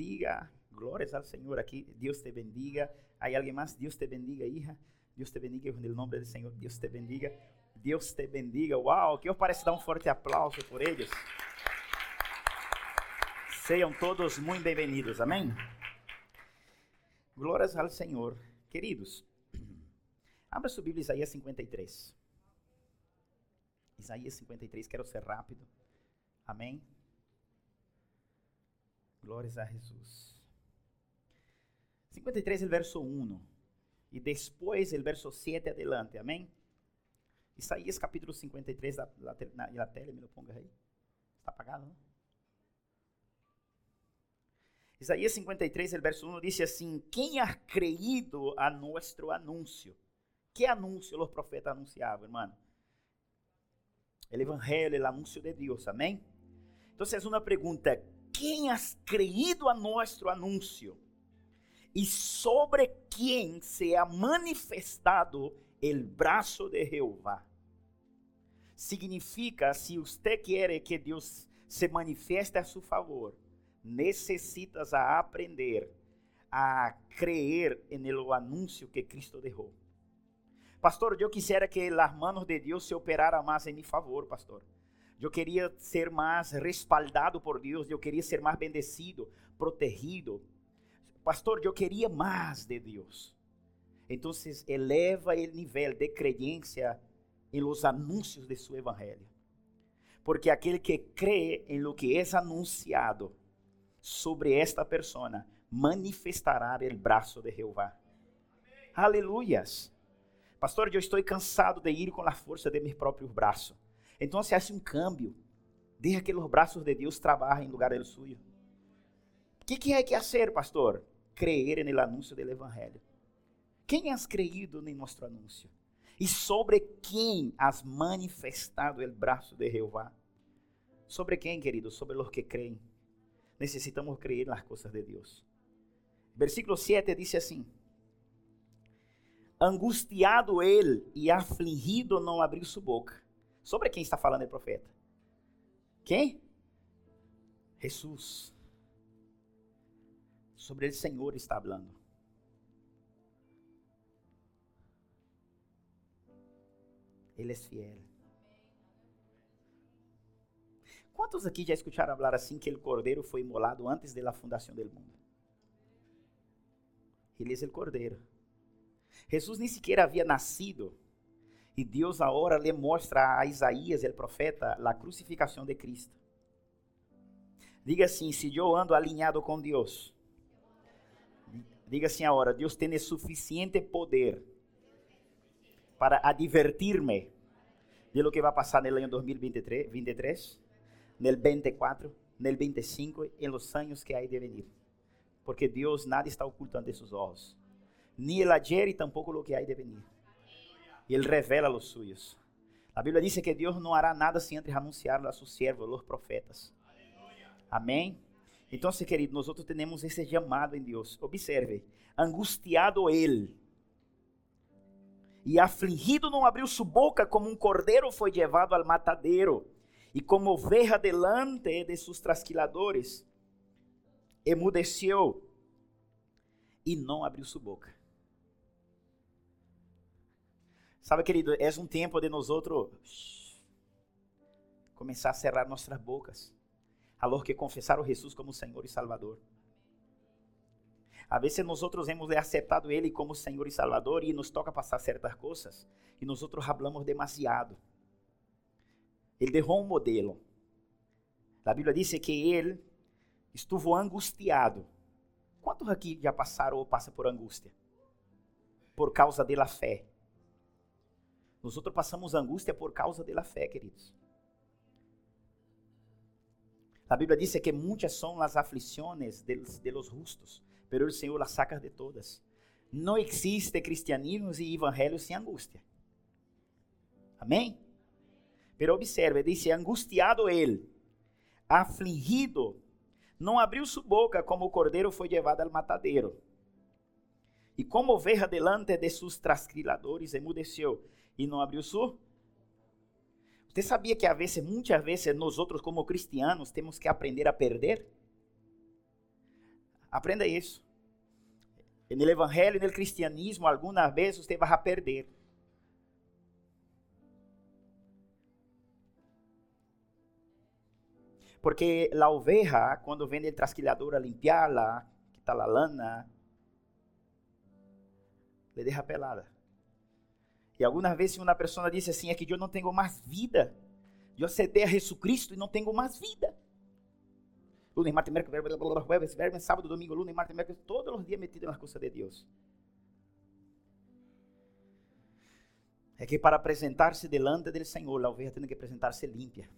bendiga. Glórias ao Senhor aqui. Deus te bendiga. Hay alguém mais? Deus te bendiga, hija. Deus te bendiga no nome do Senhor. Deus te bendiga. Deus te bendiga. Uau, que eu parece dar um forte aplauso por eles. Sejam todos muito bem-vindos. Amém? Glórias ao Senhor. Queridos, abra sua Bíblia, Isaías 53. Isaías 53, quero ser rápido. Amém? Glórias a Jesus. 53, el verso 1. Y después el verso 7 adelante. Amém? Isaías capítulo 53, la, la, me lo ponga aí. Está apagado, não? Isaías 53, el verso 1 dice assim: Quem ha creído a nosso anúncio? Que anúncio os profetas anunciavam, irmão? O evangelho, o anúncio de Deus, amém? Então, é uma pergunta: quem has creído a nosso anúncio? E sobre quem se ha manifestado o braço de Jeová? Significa, se você quer que Deus se manifeste a seu favor, necessitas a aprender a creer no anúncio que Cristo deixou. Pastor, eu quisiera que as manos de Deus se operaran mais em mi favor, pastor. Eu queria ser mais respaldado por Deus, eu queria ser mais bendecido, protegido. Pastor, eu queria mais de Deus. Então, eleva o nível de crença em los anúncios de seu evangelho. Porque aquele que crê em lo que é anunciado sobre esta persona manifestará o braço de Jeová. Aleluias. Pastor, eu estou cansado de ir com a força de meus próprios braços. Então se hace um câmbio. Deixa que os braços de Deus trabalhem em lugar do suyo. O que, que é que fazer, pastor? Creer no anúncio do Evangelho. Quem has creído em nosso anúncio? E sobre quem has manifestado o braço de Jeová? Sobre quem, querido? Sobre os que creem. Necessitamos creer nas coisas de Deus. Versículo 7 diz assim: Angustiado ele e afligido não abriu sua boca. Sobre quem está falando o profeta? Quem? Jesus. Sobre o Senhor está falando. Ele é fiel. Quantos aqui já escutaram falar assim que o cordeiro foi imolado antes da fundação do mundo? Ele é o cordeiro. Jesus nem sequer havia nascido e Deus agora lhe mostra a Isaías, o profeta, a crucificação de Cristo. Diga assim: se eu ando alinhado com Deus, diga assim agora: Deus tem suficiente poder para advertir-me de lo que vai passar no ano 2023, 23, no 24, no 25 e nos anos que há de venir. Porque Deus nada está ocultando de seus olhos, nem el ayer e tampouco lo que há de venir e Ele revela os suyos. A Bíblia diz que Deus não hará nada sem antes anunciar a seus servos, os profetas. Amém? Então, querido, nós outros temos esse chamado em Deus. Observe, angustiado ele e afligido não abriu sua boca, como um cordeiro foi levado ao matadeiro, e como oveja delante de seus trasquiladores, emudeceu e não abriu sua boca. Sabe, querido, é um tempo de nós outros começar a cerrar nossas bocas, alor que confessar o Jesus como Senhor e Salvador. A vezes nós outros hemos aceitado Ele como Senhor e Salvador e nos toca passar certas coisas e nós outros hablamos demasiado. Ele deixou um modelo. A Bíblia diz que ele estuvo angustiado. Quantos aqui já passaram ou passam por angústia? Por causa da fé. Nós passamos angústia por causa da fé, queridos. A Bíblia diz que muitas são as aflições de, los justos, pero o Senhor las saca de todas. Não existe cristianismo e evangelho sem angústia. Amém? Pero observe, diz: angustiado ele, afligido, não abriu sua boca como o cordeiro foi levado ao matadeiro. E como oveja delante de seus trasquiladores, emudeceu e não abriu sua. Você sabia que a vezes, muitas vezes, nós outros como cristianos temos que aprender a perder? Aprenda isso. No evangelho, no cristianismo, alguma vez você vai perder. Porque a oveja, quando vem o trasquilador a limpiá-la, quitar a lana, le deixa pelada. E algumas vezes uma pessoa diz assim, é que eu não tenho mais vida. Eu aceitei a Jesus Cristo e não tenho mais vida. Lunes, martes, miércoles, jueves, viernes, sábado, domingo, lunes, martes, miércoles, todos os dias metido nas coisas de Deus. É que para apresentar-se delante do Senhor, a oveja tem que apresentar-se limpia.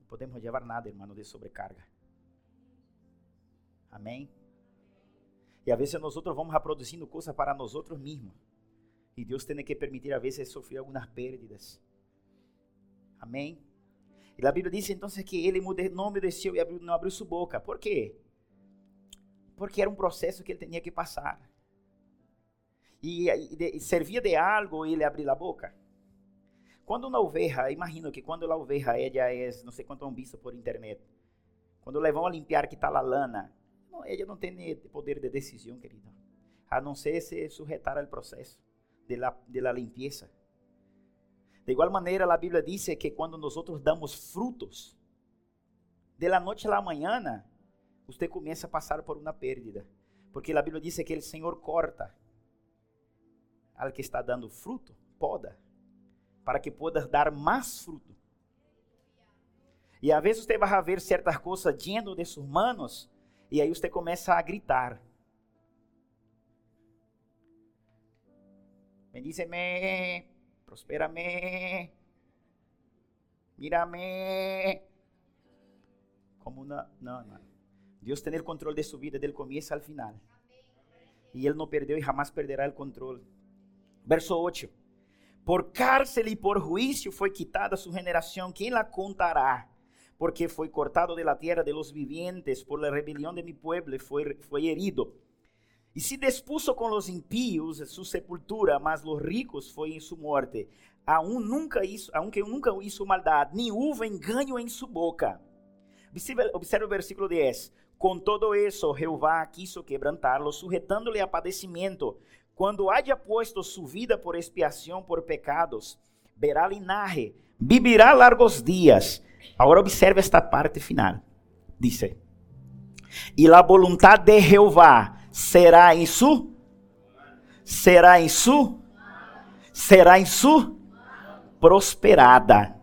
Não podemos levar nada, irmão, de sobrecarga. Amém? E às vezes nós outros vamos reproduzindo coisas para nós outros mesmos. E Deus tem que permitir a vezes sofrer algumas pérdidas. Amém? E a Bíblia diz então que ele não obedeceu e não abriu sua boca. Por quê? Porque era um processo que ele tinha que passar. E, e, servia de algo ele abrir a boca. Quando uma oveja, imagino que quando a oveja ela é, não sei quanto vista por internet, quando levam a limpar que está a lana, não, ela não tem poder de decisão, querido. A não ser se sujeitar ao processo de la, de la limpieza. De igual maneira, a Bíblia diz que quando nós damos frutos, de la noite à manhã, você começa a passar por uma pérdida. Porque a Bíblia diz que o Senhor corta al que está dando fruto, poda, para que pueda dar mais fruto. E às vezes você vai ver certas coisas dentro de suas manos e aí você começa a gritar. Bendíceme, prospérame, mírame. Como uma, não, não. Deus tem o controle de sua vida, do começo ao final. E Ele não perdeu e jamais perderá o controle. Verso 8. Por cárcel e por juízo foi quitada sua generação, quem la contará? Porque foi cortado de la tierra de los vivientes, por la rebelión de mi pueblo fue, fue herido. Y se dispuso con los impíos su sepultura, mas los ricos fue en su muerte. Aún nunca hizo, aunque nunca hizo maldad, ni hubo engaño en su boca. Observe, o versículo 10. Com todo isso, Jeová quiso quebrantarlo, sujetándole a padecimiento. Quando haya puesto su vida por expiação por pecados, verá linaje, vivirá largos dias Agora observe esta parte final. Dice: E a vontade de Jeová será em su será em su será em su prosperada.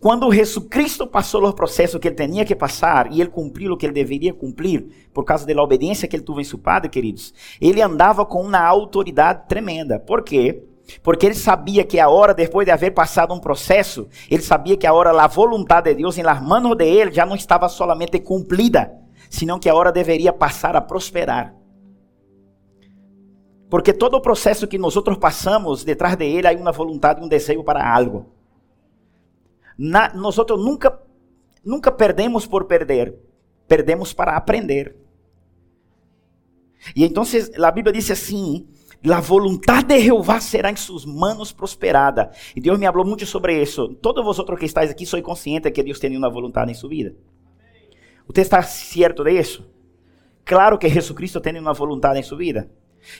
Quando Jesus Cristo passou o processo que ele tinha que passar e ele cumpriu o que ele deveria cumprir, por causa da obediência que ele teve em seu Padre, queridos, ele andava com uma autoridade tremenda. Por quê? Porque ele sabia que a hora, depois de haver passado um processo, ele sabia que a hora, a vontade de Deus em las manos de ele já não estava solamente cumprida, senão que a hora deveria passar a prosperar. Porque todo o processo que nós passamos, detrás de ele, há uma vontade e um desejo para algo. Nós nunca, nunca perdemos por perder, perdemos para aprender. E então a Bíblia diz assim: La voluntad de Jehová será em suas manos prosperada. E Deus me falou muito sobre isso. Todos vosotros que estáis aqui, sou consciente que Deus tem uma vontade em sua vida. Você está certo de? Claro que Jesucristo tem uma vontade em sua vida.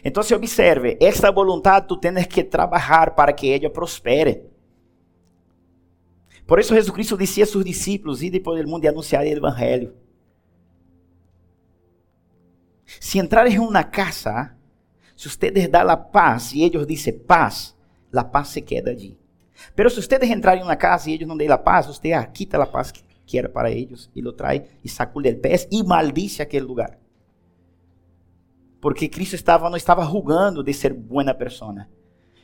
Então, observe, essa vontade tu tens que trabalhar para que ela prospere. Por isso, Jesucristo dizia a seus discípulos: Ide por el mundo e anunciar o evangelho. Se entrares em uma casa, Si ustedes dan la paz y ellos dicen paz, la paz se queda allí. Pero si ustedes entran en una casa y ellos no den la paz, usted quita la paz que quiera para ellos y lo trae y sacude el pez y maldice aquel lugar. Porque Cristo estava, não estava rugando de ser buena persona.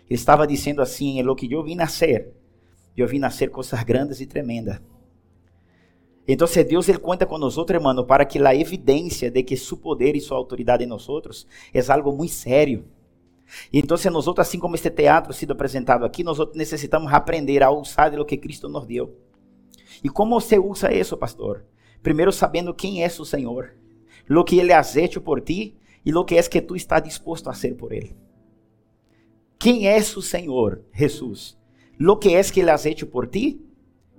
Ele estava dizendo assim: é lo que eu vim nascer. Eu vim nascer coisas grandes e tremendas. Então, Deus ele conta com nós, hermano, para que a evidência de que seu poder e sua autoridade em nós é algo muito sério. Então, nós, assim como este teatro sido apresentado aqui, nós necessitamos aprender a usar lo que Cristo nos deu. E como você usa isso, pastor? Primeiro, sabendo quem é o Senhor, lo que Ele has hecho por ti e lo que é que tu está disposto a hacer por Ele. Quem é o Senhor, Jesus? Lo que é que Ele has hecho por ti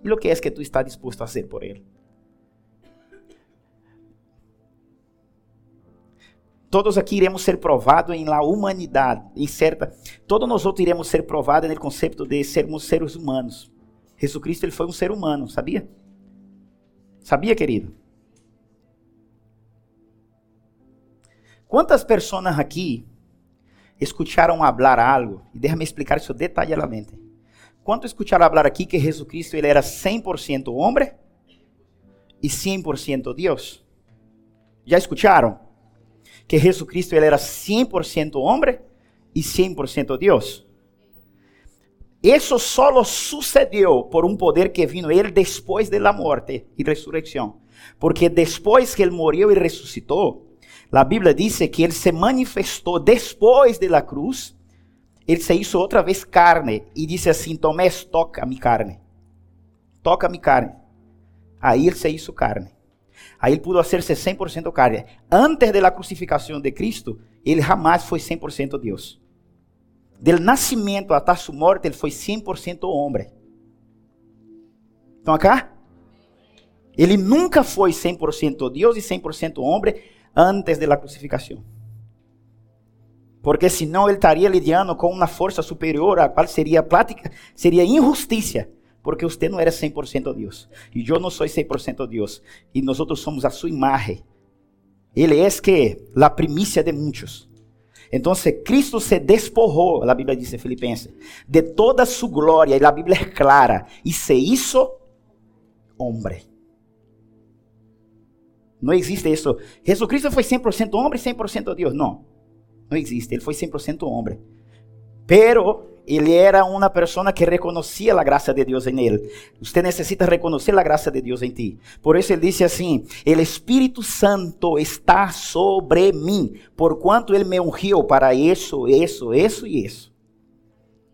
e lo que é que tu está disposto a hacer por Ele. Todos aqui iremos ser provados em la humanidade, em certa. Todos nós outros iremos ser provados no conceito de sermos seres humanos. Jesus Cristo ele foi um ser humano, sabia? Sabia, querido? Quantas pessoas aqui escucharam falar algo? E deixa-me explicar isso detalhadamente. Quantos escucharam falar aqui que Jesus Cristo ele era 100% homem e 100% Deus? Já escutaram? Que Jesus Cristo ele era 100% homem e 100% Deus? Isso só sucedeu por um poder que vino ele depois da morte e ressurreição. Porque depois que ele morreu e ressuscitou, a Bíblia diz que ele se manifestou depois da cruz, ele se hizo outra vez carne e disse assim: Tomé, toca mi carne. Toca mi carne. Aí ele se hizo carne. Aí ele pudo ser 100% carne. Antes da crucificação de Cristo, ele jamais foi 100% Deus. Del nascimento até sua morte, ele foi 100% homem. Estão acá? Ele nunca foi 100% Deus e 100% homem antes da crucificação. Porque senão ele estaria lidiando com uma força superior, a qual seria prática, seria injustiça porque você não era 100% Deus. E eu não sou 100% Deus. E nós somos a sua imagem. Ele é que a primícia de muitos. Então, Cristo se despojou, a Bíblia diz em Filipenses, de toda sua glória, e a Bíblia é clara, e se hizo homem. Não existe isso. Jesus Cristo foi 100% homem e 100% Deus. Não. Não existe. Ele foi 100% homem. Pero ele era uma pessoa que reconhecia a graça de Deus em ele. Você necessita reconhecer a graça de Deus em ti. Por isso ele disse assim: "El Espírito Santo está sobre mim, por quanto ele me ungiu para isso, isso, isso e isso."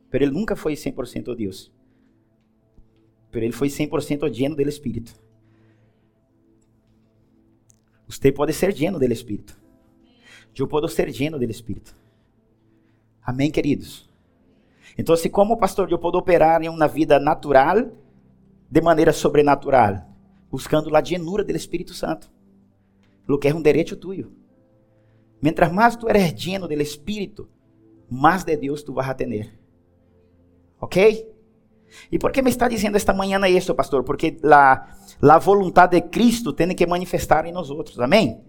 Pero ele nunca foi 100% Deus. Pero ele foi 100% lleno do Espírito. Você pode ser lleno do Espírito. Eu posso ser lleno do Espírito. Amém, queridos? Então, se como pastor eu posso operar em uma vida natural, de maneira sobrenatural, buscando a llenura do Espírito Santo, lo que é um direito tuyo. Mientras mais tu eres lleno do Espírito, mais de Deus tu vas a tener. ¿Ok? E por que me está dizendo esta manhã isso, pastor? Porque a, a vontade de Cristo tem que manifestar em nós outros. Amém?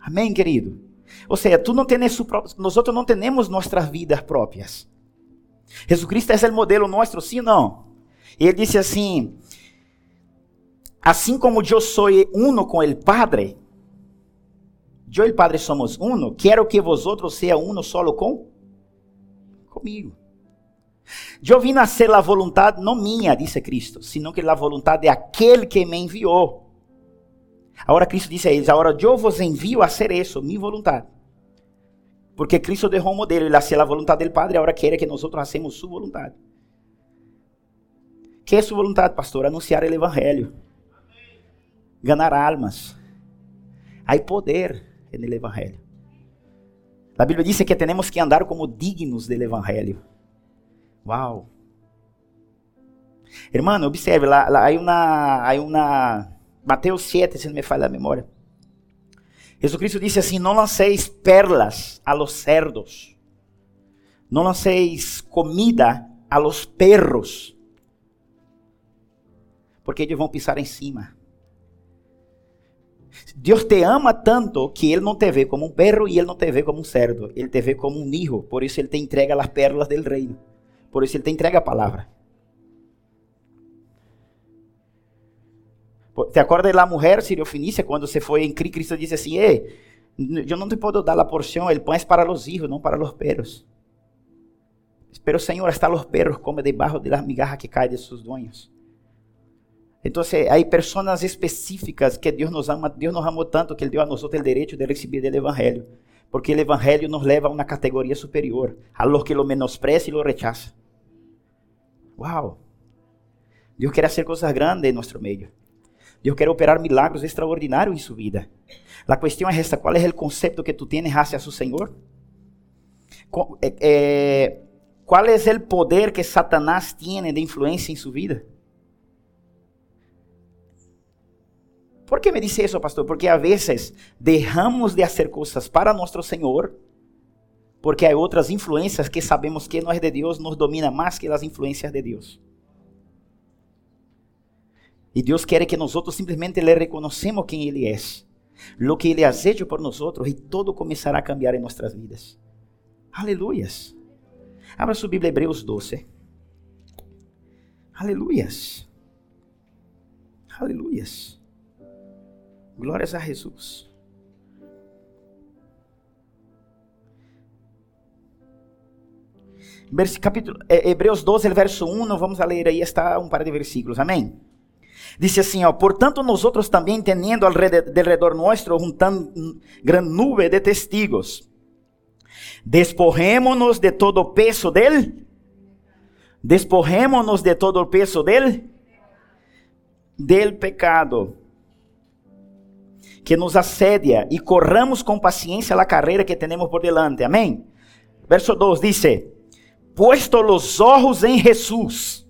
Amém, querido? Ou seja, tu não tens nós não temos nossas vidas próprias. Jesucristo é o modelo nosso, sim ou não? Ele disse assim: Assim como eu sou uno com o Padre, eu e o Padre somos uno, quero que vosotros seja uno solo com comigo. Eu vim a ser a vontade não minha, disse Cristo, sino que a vontade de aquele que me enviou. Agora Cristo disse a eles: Agora eu vos envio a ser isso, minha vontade. Porque Cristo deixou um modelo, ele hacía a vontade do Padre, agora quer que nós hacemos sua vontade. Que é sua vontade, pastor? Anunciar o Evangelho. Ganar almas. Há poder no Evangelho. A Bíblia diz que temos que andar como dignos do Evangelho. Uau! Hermano, observe, lá, lá, há uma, há uma, Mateus 7, se não me falha a memória. Jesucristo disse assim: Não lanceis perlas a los cerdos, não lanceis comida a los perros, porque eles vão pisar em cima. Deus te ama tanto que Ele não te vê como um perro e Ele não te vê como um cerdo. Ele te vê como um hijo. Por isso Ele te entrega as pérolas del reino. Por isso Ele te entrega a palavra. ¿Te acuerdas de la mujer siriofenicia cuando se fue en Cristo dice así, eh, yo no te puedo dar la porción, el pan es para los hijos, no para los perros. Pero Señor, hasta los perros comen debajo de las migajas que caen de sus dueños. Entonces hay personas específicas que Dios nos ama, Dios nos amó tanto que Él dio a nosotros el derecho de recibir el Evangelio. Porque el Evangelio nos leva a una categoría superior, a los que lo menosprecian y lo rechazan. Wow. Dios quiere hacer cosas grandes en nuestro medio. Deus quer operar milagros extraordinários em sua vida. A questão é esta: qual é o conceito que tu tienes hacia su Senhor? Eh, eh, qual é o poder que Satanás tiene de influência em sua vida? ¿Por qué me dice eso, pastor? Porque a veces dejamos de hacer cosas para nuestro Señor porque hay otras influencias que sabemos que no es de Dios, nos domina más que las influencias de Dios. Y Dios quiere que nosotros simplemente le reconocemos quién Él es, lo que Él ha hecho por nosotros y todo comenzará a cambiar en nuestras vidas. Aleluyas. Abra su Biblia Hebreos 12. Aleluyas. Aleluyas. Glórias a Jesus. capítulo, é, Hebreus 12, verso 1, vamos a ler aí, está um par de versículos, amém? Diz assim, ó, portanto nós outros também, teniendo alrededor nuestro um tão grande nube de testigos, despojémonos de todo o peso dele, despojémonos de todo o peso dele, del pecado, que nos assedia, e corramos com paciência a carreira que temos por delante, amém? Verso 2 diz, puesto los ojos en Jesús,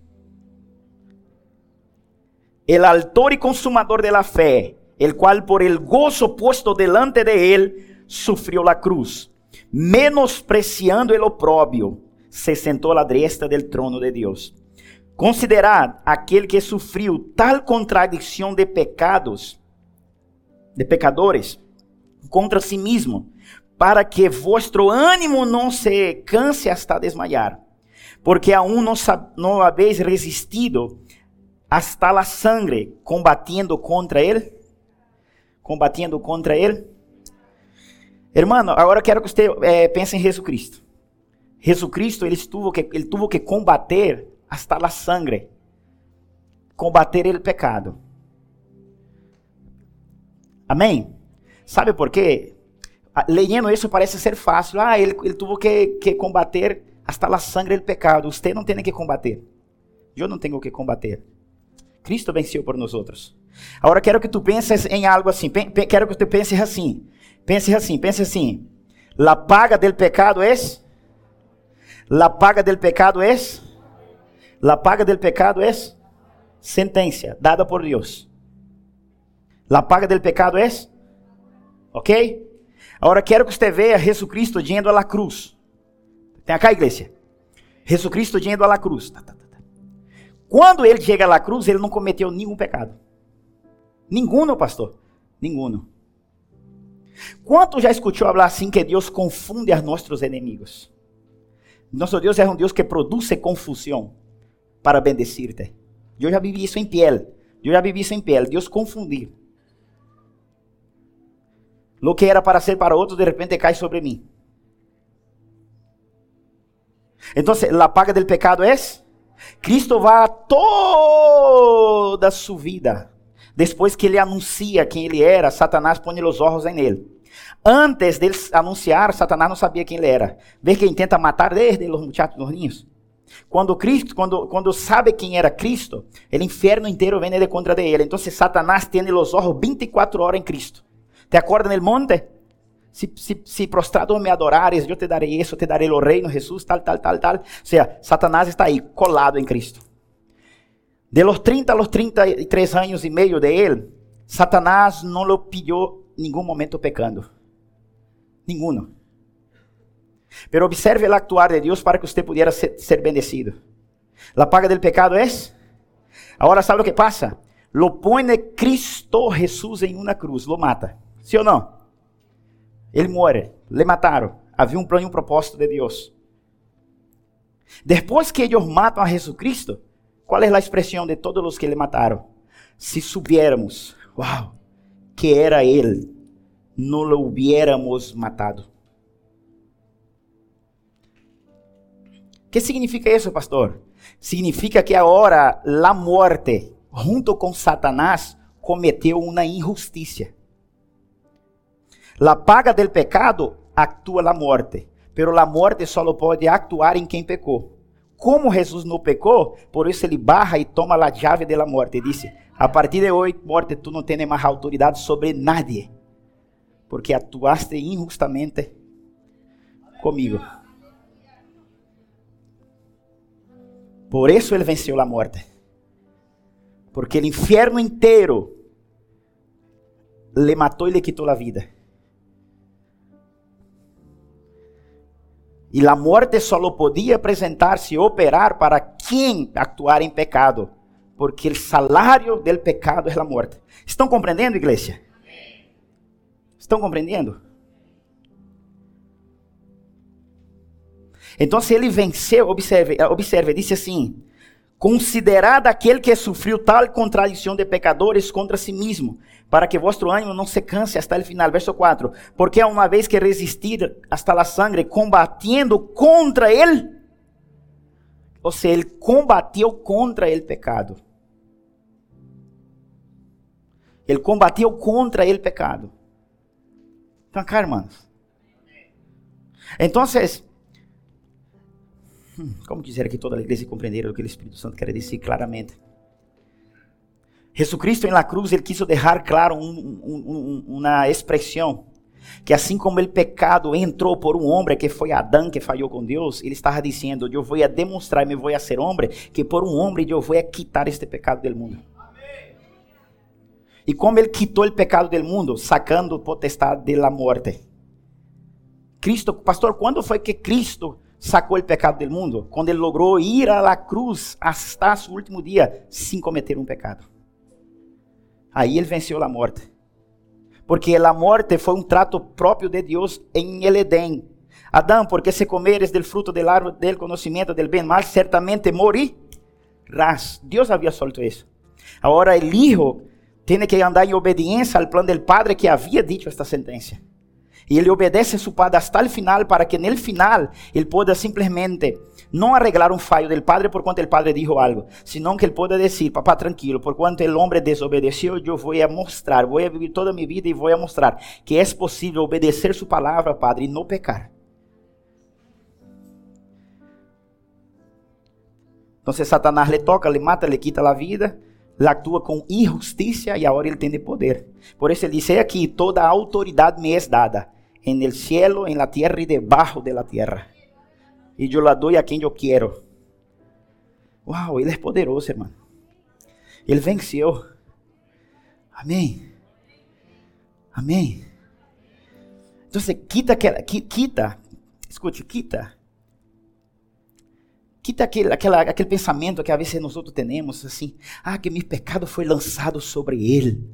el autor y consumador de la fe, el cual por el gozo puesto delante de él sufrió la cruz, menospreciando el oprobio, se sentó a la diestra del trono de Dios. Considerad aquel que sufrió tal contradicción de pecados, de pecadores, contra sí mismo, para que vuestro ánimo não se canse hasta desmayar, porque aún não, não habéis resistido hasta la sangre, combatiendo contra ele, combatiendo contra ele. Hermano, agora quero que você eh, pense em Jesus Cristo. Jesus Cristo, ele tuvo que, ele tuvo que combater hasta la sangre, combater el pecado. Amém? Sabe por quê? Ah, leyendo isso parece ser fácil. Ah, ele, ele tuvo que, que combater hasta la sangre del pecado. Você não tem que combater. Eu não tenho que combater. Cristo venceu por nós outros. Agora quero que tu penses em algo assim. Quero que tu penses assim. Pense assim, pense assim. La paga del pecado es La paga del pecado es La paga del pecado es sentencia dada por Deus. La paga del pecado es ¿Ok? Agora quero que você veja Jesus Cristo indo à cruz. Tem cá, igreja? Jesus Cristo indo à cruz. Tá, tá. Quando ele chega à cruz, ele não cometeu nenhum pecado. Nenhum, pastor. Nenhum. Quanto já escutou falar assim que Deus confunde a nossos inimigos? Nosso Deus é um Deus que produz confusão para bendecir-te. Eu já vivi isso em pele. Eu já vivi isso em pele. Deus confundir. Lo que era para ser para otros, de repente cae sobre mí. Entonces, la paga del pecado es, Cristo va toda su vida. Después que ele anuncia quem ele era, Satanás põe os olhos em ele. Antes de anunciar, Satanás não sabia quem ele era. Vê que tenta matar desde os muchachos, los niños. Quando Cristo, quando, quando sabe quem era Cristo, o inferno inteiro vem de contra de ele. Então, Satanás tem os olhos 24 horas em Cristo. ¿Te acuerdas en el monte? Si, prostrado me adorares, yo te daré eso, te daré el reino, Jesús, tal, tal, tal, tal. O sea, Satanás está ahí, colado en Cristo. De los 30 a los 33 años y medio de él, Satanás no lo pilló ningún momento pecando. Ninguno. Pero observe el actuar de Dios para que usted pudiera ser, ser bendecido. La paga del pecado es. Ahora, ¿sabe lo que pasa? Lo pone Cristo Jesús en una cruz, lo mata. Sim ou não? Ele morre, le mataram. Havia um plano e um propósito de Deus. Depois que eles matam a Jesus Cristo, qual é a expressão de todos os que le mataram? Se subiéramos, uau, que era ele, não lo hubiéramos matado. O que significa isso, pastor? Significa que agora a morte, junto com Satanás, cometeu uma injustiça. La paga del pecado actúa la muerte, pero la muerte solo pode actuar em quem pecou. Como Jesus não pecou, por isso ele barra e toma a chave da morte. E disse: A partir de hoje, morte, tu não tens mais autoridade sobre nadie, porque atuaste injustamente comigo. Por isso ele venceu a morte. Porque o inferno inteiro le matou e le quitou a vida. E a morte só podia apresentar-se e operar para quem actuar em pecado, porque o salário del pecado é a morte. Estão compreendendo, igreja? Estão compreendendo? Então, ele venceu, observe, observe, disse assim: considerado aquele que sofreu tal contradição de pecadores contra si mesmo, para que vuestro ânimo não se canse hasta o final. Verso 4. Porque uma vez que resistir hasta la sangre, combatiendo contra ele, ou seja, ele combateu contra o pecado. Ele combateu contra o pecado. Então, cá, irmãos. Então, como quisiera que toda a igreja compreendera o que o Espírito Santo quer dizer claramente. Jesucristo em la cruz, ele quiso deixar claro um, um, uma expressão que assim como o pecado entrou por um homem que foi Adão que falhou com Deus, ele estava dizendo: Eu vou demonstrar, me vou ser homem, que por um homem eu vou quitar este pecado do mundo. E como ele quitou o pecado do mundo, sacando potestade da morte. Cristo, pastor, quando foi que Cristo sacou o pecado do mundo? Quando ele logrou ir à la cruz hasta seu último dia sem cometer um pecado. Aí ele venceu a morte. Porque a morte foi um trato próprio de Deus em el Edém. Adão, porque se comeres del fruto del árbol del conhecimento del bem mal, certamente morirás. Deus havia solto isso. Agora, o hijo tem que andar em obediência ao plano do Padre que havia dito esta sentença. E ele obedece a seu padre hasta o final para que no final ele possa simplesmente não arreglar um fallo del padre por quanto o padre dijo algo, sino que ele possa dizer, papá, tranquilo, por quanto o homem desobedeceu, eu vou a mostrar, vou a vivir toda a minha vida e vou a mostrar que é possível obedecer sua palavra, padre, e não pecar. Então, Satanás le toca, le mata, le quita a vida, ele atua com injustiça e agora ele tem poder. Por isso ele diz aqui: toda autoridade me é dada en el cielo, en la tierra y debajo de la tierra. Y yo la doy a quien yo quiero. Wow, Ele é poderoso, irmão. Ele venceu. Amém. Amém. Então, quita, quita, escute, quita. Quita aquele, aquela, aquele pensamento que às vezes nós outros temos, assim, ah, que meu pecado foi lançado sobre ele.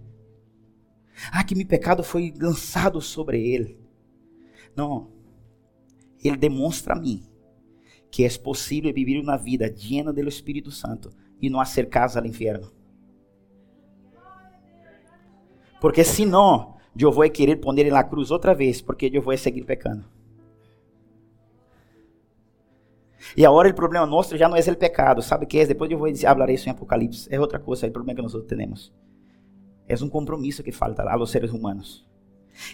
Ah, que meu pecado foi lançado sobre ele. Não. Ele demonstra a mim que é possível viver uma vida llena do Espírito Santo e não hacer casa ao inferno. Porque se não, eu vou querer poner na cruz outra vez, porque eu vou seguir pecando. E agora o problema nosso já não é o pecado, sabe o que é? Depois eu vou falar isso em Apocalipse. É outra coisa, é o problema que nós temos. É um compromisso que falta a los seres humanos.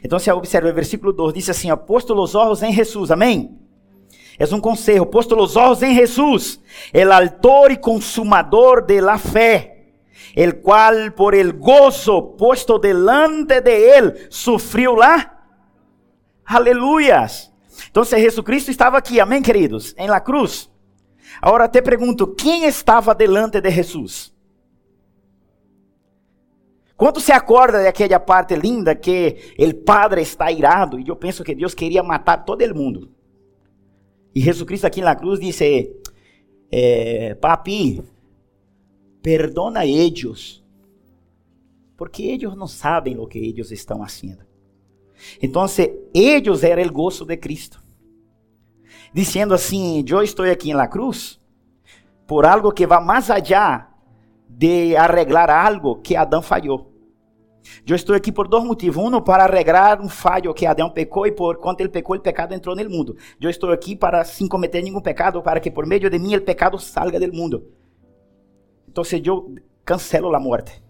Então, se observa o versículo 2, diz assim: Posto los ojos em Jesus, amém? É um conselho, posto los ojos em Jesus, el autor e consumador de la fé, el cual por el gozo puesto delante de él sufriu lá. Aleluias. Então, Jesucristo estava aqui, amém, queridos? Em la cruz. Agora te pergunto: quem estava delante de Jesus? Quando se acorda daquela parte linda que o Padre está irado e eu penso que Deus queria matar todo mundo. E Jesus Cristo aqui na cruz disse: eh, Papi, perdona eles, porque eles não sabem o que eles estão fazendo. Então, eles eram o gozo de Cristo, dizendo assim: Eu estou aqui na cruz por algo que vai mais allá de arreglar algo que Adão falhou. Eu estou aqui por dois motivos. Um, para arreglar um falho que Adão pecou e por quanto ele pecou, o pecado entrou no mundo. Eu estou aqui para, sem cometer nenhum pecado, para que por meio de mim o pecado salga do mundo. Então, eu cancelo a morte.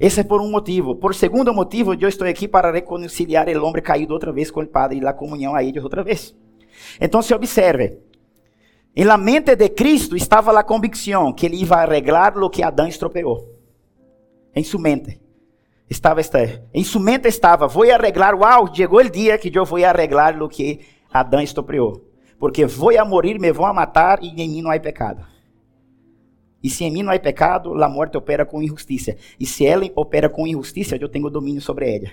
Esse é por um motivo. Por segundo motivo, eu estou aqui para reconciliar o homem caído outra vez com o Padre e a comunhão a eles outra vez. Então, se observe. Em la mente de Cristo estava a convicção que ele ia arreglar o que Adão estropeou. Em sua mente. Estava esta, em sua mente estava, vou arreglar, uau, chegou o dia que eu vou arreglar o que Adão estropeou. Porque vou a morir, me vão a matar e em mim não há pecado. E se em mim não há pecado, a morte opera com injustiça. E se ela opera com injustiça, eu tenho domínio sobre ela.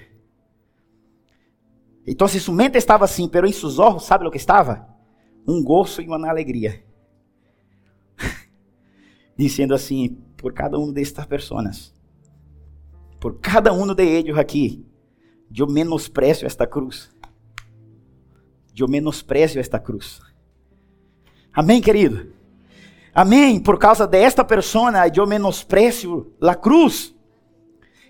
Então, se sua mente estava assim, pero em seus olhos, sabe o que estava? Um gozo e uma alegria. Dizendo assim, por cada uma destas pessoas, por cada um de eles aqui, eu menosprezo esta cruz. Eu menosprezo esta cruz. Amém, querido? Amém. Por causa desta persona, eu menosprecio a cruz.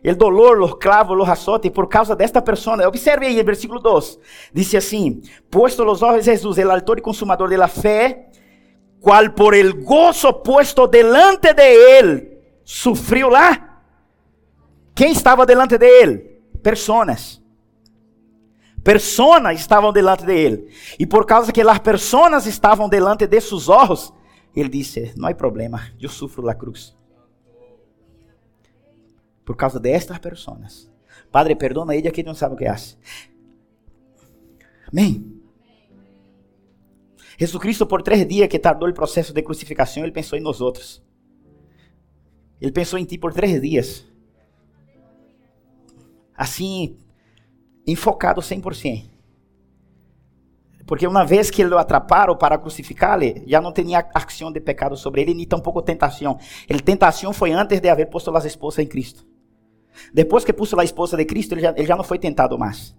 El dolor, los clavos, los azotes, por causa desta persona. Observe aí, versículo 2. Dice assim: Puesto los de Jesus, el autor y consumador de la fe, cual por el gozo puesto delante de él, sufriu lá. Quem estava delante de ele? Personas. Personas estavam delante de ele. E por causa que as personas estavam delante de seus olhos, ele disse: Não há problema, eu sufro la cruz. Por causa destas pessoas. Padre, perdona ele que não sabe o que faz. Amém. Jesus por três dias que tardou o processo de crucificação, ele pensou em nós outros. Ele pensou em ti por três dias. Assim, enfocado 100%. Porque uma vez que lo atraparam para crucificá-lo, já não tinha ação de pecado sobre ele, nem tampouco tentação. A tentação foi antes de haver posto as esposas em Cristo. Depois que puso a esposa de Cristo, ele já, ele já não foi tentado mais.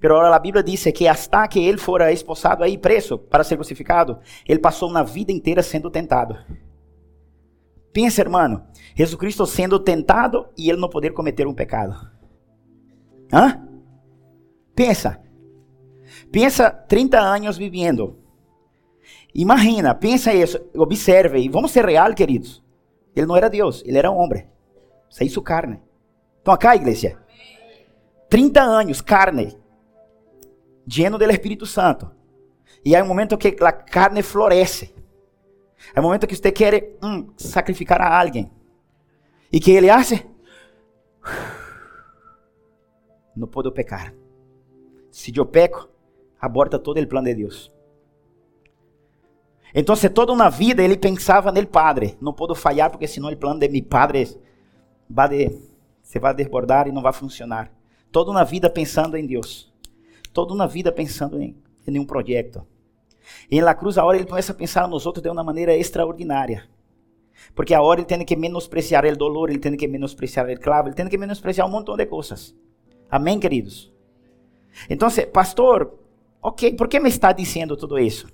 Pero agora a Bíblia diz que hasta que ele fora esposado aí preso para ser crucificado, ele passou uma vida inteira sendo tentado. Pensa, irmão, Jesus Cristo sendo tentado e ele não poder cometer um pecado. Hã? Pensa. Pensa 30 anos vivendo. Imagina, pensa isso, observe, e vamos ser real, queridos. Ele não era Deus, ele era um homem. Se hizo carne. Estão acá, igreja? 30 anos, carne. Lleno do Espírito Santo. E há um momento que a carne floresce. É o momento que você quer hum, sacrificar a alguém. E que ele hace? Não posso pecar. Se eu peco, aborta todo o plano de Deus. Então, toda uma vida ele pensava no Padre. Não posso falhar porque senão o plano de meu Padre vai de, se vai desbordar e não vai funcionar. Toda uma vida pensando em Deus. Toda uma vida pensando em, em projeto. E na cruz, a hora ele começa a pensar nos outros de uma maneira extraordinária. Porque a hora ele tem que menospreciar o dolor, ele tem que menospreciar o clavo, ele tem que menospreciar um montão de coisas. Amém, queridos? Então, pastor, ok, por que me está dizendo tudo isso?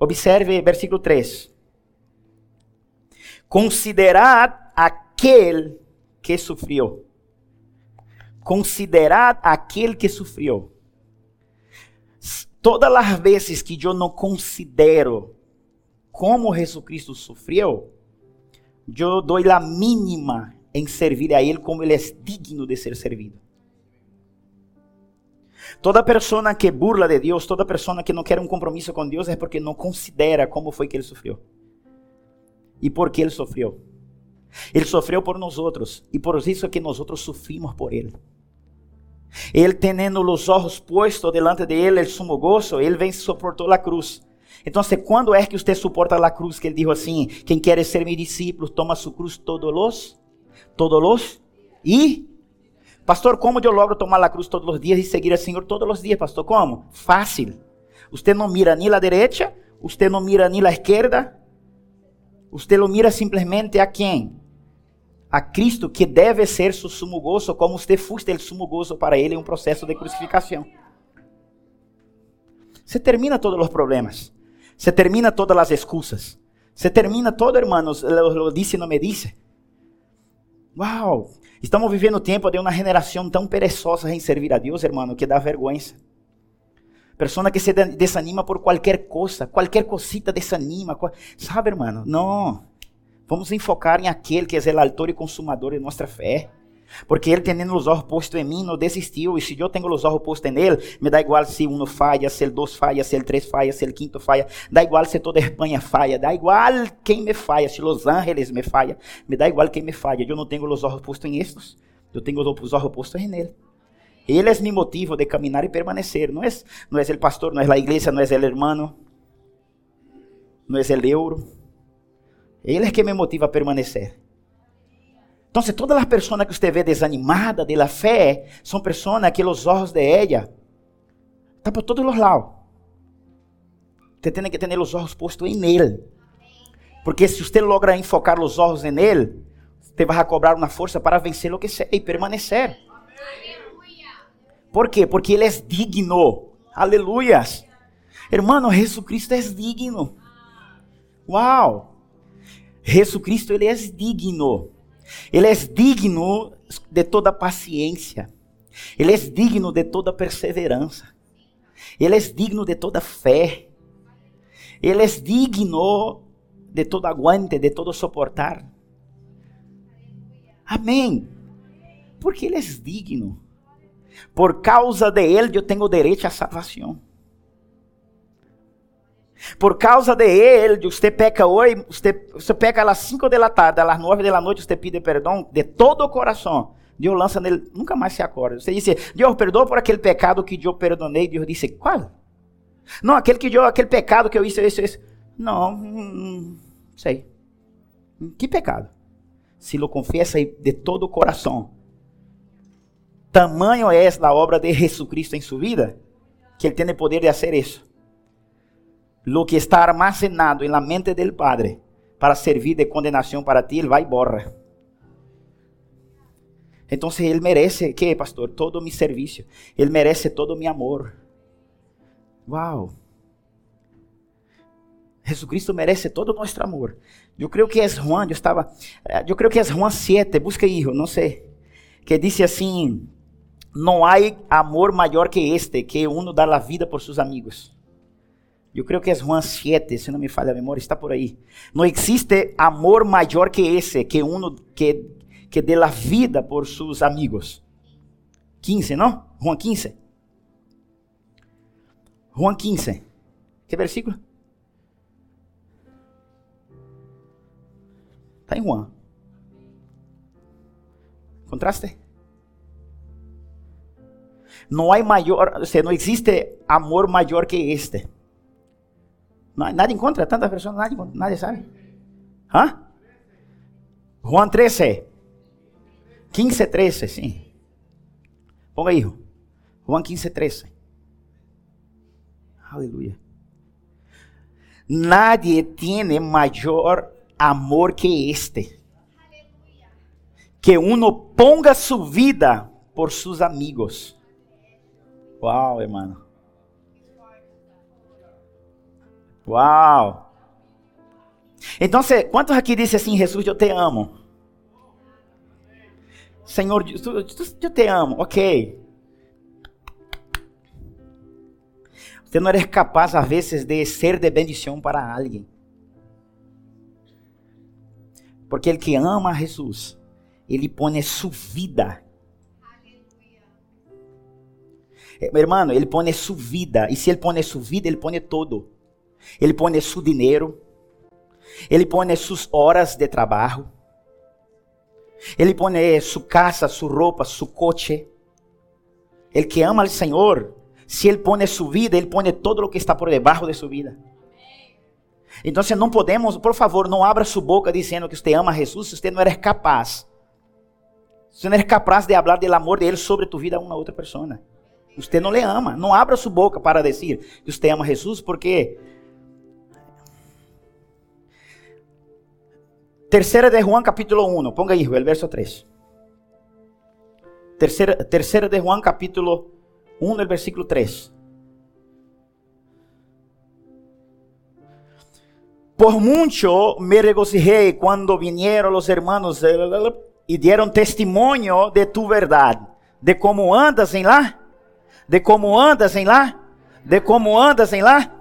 Observe versículo 3. Considerad aquele que sofreu. Considerad aquele que sofreu. Todas as vezes que eu não considero como Jesus Cristo sofreu, eu dou a mínima em servir a Ele como Ele é digno de ser servido. Toda pessoa que burla de Deus, toda pessoa que não quer um compromisso com Deus é porque não considera como foi que ele sofreu. E por que ele sofreu. Ele sofreu por nós outros e por isso é que nós outros sofrimos por ele. Ele tendo os olhos postos delante de ele, el sumo gozo, ele vem suportou a cruz. Então, quando é que você suporta a cruz? Que ele dijo assim: quem quer ser meu discípulo, toma sua cruz todos los, todos los e Pastor, como eu logro tomar a cruz todos os dias e seguir ao Senhor todos os dias, pastor? Como? Fácil. Você não mira nem a direita, você não mira nem a esquerda, você lo mira simplesmente a quem? A Cristo, que deve ser seu sumo gozo, como você foste o sumo gozo para Ele em um processo de crucificação. Você termina todos os problemas. Você termina todas as excusas. Você termina todo, hermanos, lo, disse e não me disse. Uau! Estamos vivendo tempo de uma geração tão perezosa em servir a Deus, hermano, que dá vergonha. Persona que se desanima por qualquer coisa, qualquer cosita desanima. Sabe, hermano? Não. Vamos enfocar em aquele que é o autor e consumador de nossa fé. Porque ele tendo os olhos postos em mim, não desistiu. E se eu tenho os olhos postos nele, me dá igual se um falha, se o dois falha, se o três falha, se o quinto falha. Dá igual se toda a Espanha falha. Dá igual quem me falha. Se Los Angeles me falha. Me dá igual quem me falha. Eu não tenho os olhos postos em estes. Eu tenho os olhos postos nele. Ele é meu motivo de caminhar e permanecer. Não é, não é o pastor, não é a igreja, não é o hermano, não é o euro, Ele é que me motiva a permanecer. Então, todas as pessoas que você vê desanimadas de la fé, são pessoas que os olhos de ella estão por todos os lados. Você tem que ter os olhos postos em Ele. Porque se você logra enfocar os olhos em Ele, você vai cobrar uma força para vencer o que seja e permanecer. Por quê? Porque Ele é digno. Aleluias. Hermano, Jesus Cristo é digno. Uau! Jesus Cristo, Ele é digno. Ele é digno de toda paciência. Ele é digno de toda perseverança. Ele é digno de toda fé. Ele é digno de todo aguante, de todo soportar. Amém. Porque Ele é digno. Por causa de Ele eu tenho direito à salvação. Por causa de Ele, você peca hoje, você, você peca às 5 da tarde, às 9 da noite, você pede perdão de todo o coração. Deus lança nele, nunca mais se acorda. Você disse, Deus perdoa por aquele pecado que eu perdonei. Deus disse, qual? Não, aquele que eu, aquele pecado que eu isso, isso. Não, hum, sei. Que pecado? Se lo confessa de todo o coração. Tamanho é a obra de Jesus Cristo em sua vida, que ele tem o poder de fazer isso lo que está armazenado en la mente del Padre para servir de condenación para ti, Él va y borra. Entonces Él merece, ¿qué, pastor? Todo mi servicio. Él merece todo mi amor. Wow. Jesucristo merece todo nuestro amor. Yo creo que es Juan, yo estaba, yo creo que es Juan 7, busca hijo, no sé, que dice así, no hay amor mayor que este, que uno da la vida por sus amigos. Eu creio que é Juan 7, se não me falha a memória, está por aí. Não existe amor maior que esse, que uno que, que dê a vida por seus amigos. 15, não? Juan 15. Juan 15. Que versículo? Está em Juan. Encontraste? Não há maior, ou seja, não existe amor maior que este Nada encontra, tantas pessoas, nadie, nadie sabe. ¿Ah? Juan 13. 15, 13, sim. Ponga aí. Juan 15, 13. Aleluia. Nadie tiene maior amor que este. Que uno ponga su vida por sus amigos. Uau, hermano. Uau! Então, quantos aqui disse assim, Jesus, eu te amo? Senhor, eu te amo, ok. Você não é capaz, às vezes, de ser de bendição para alguém. Porque ele que ama Jesus, ele põe sua vida. Meu irmão, ele põe sua vida. E se ele põe sua vida, ele põe todo. Ele põe seu dinheiro, ele põe suas horas de trabalho, ele põe sua casa, sua roupa, seu coche. Ele que ama ao Senhor, se ele põe sua vida, ele põe todo o que está por debaixo de sua vida. Então, se não podemos, por favor, não abra sua boca dizendo que você ama Jesus, se você não é capaz. Você não é capaz de falar do amor dele sobre tu vida a uma outra pessoa. Você não le ama. Não abra sua boca para dizer que você ama Jesus, porque Terceira de Juan capítulo 1, ponga aí o verso 3. Terceira, terceira de Juan capítulo 1, el versículo 3. Por mucho me regocijé cuando vinieron los hermanos y dieron testimonio de tu verdad, de cómo andas en la, de cómo andas en la, de cómo andas en la.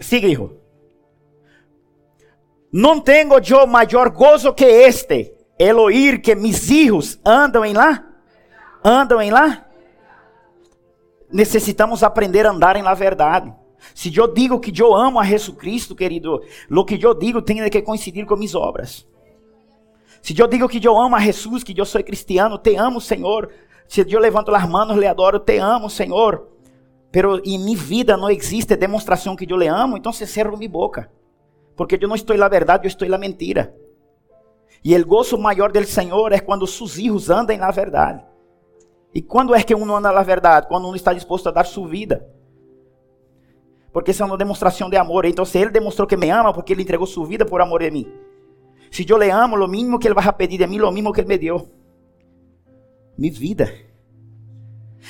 Sigue, hijo. Não tenho eu maior gozo que este, el oír que mis hijos andam em lá, andam em lá. Necessitamos aprender a andar em la verdade. Se eu digo que eu amo a Jesus Cristo, querido, lo que eu digo tem que coincidir com minhas obras. Se eu digo que eu amo a Jesus, que eu sou cristiano, te amo, Senhor. Se eu levanto as mãos, le adoro, te amo, Senhor. Pero em minha vida não existe demonstração que eu le amo, então se cerro minha boca. Porque eu não estou na verdade, eu estou na mentira. E o gozo maior do Senhor é quando seus filhos andam na verdade. E quando é que um anda na verdade? Quando um está disposto a dar sua vida. Porque isso é uma demonstração de amor. Então, se ele demonstrou que me ama, porque ele entregou sua vida por amor de mim. Se eu le amo, o mínimo que ele vai pedir de mim, o mínimo que ele me deu. Minha vida.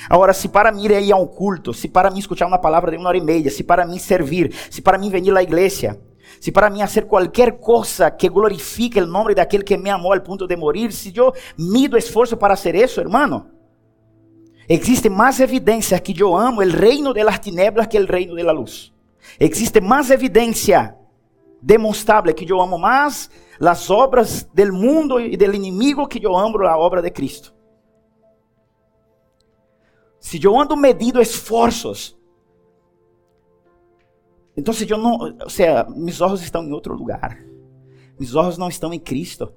Agora, se para mim ir a um culto, se para mim escutar uma palavra de uma hora e meia, se para mim servir, se para mim venir à igreja, se para mim fazer qualquer coisa que glorifique o nome daquele que me amou ao ponto de morir, se eu mido esforço para fazer isso, hermano, existe mais evidência que eu amo o reino de las tinieblas que o reino de la luz. Existe mais evidência demonstrável que eu amo mais as obras del mundo e del inimigo que eu amo a obra de Cristo. Se eu ando medindo esforços, então se eu não, ou seja, meus olhos estão em outro lugar. Meus olhos não estão em Cristo.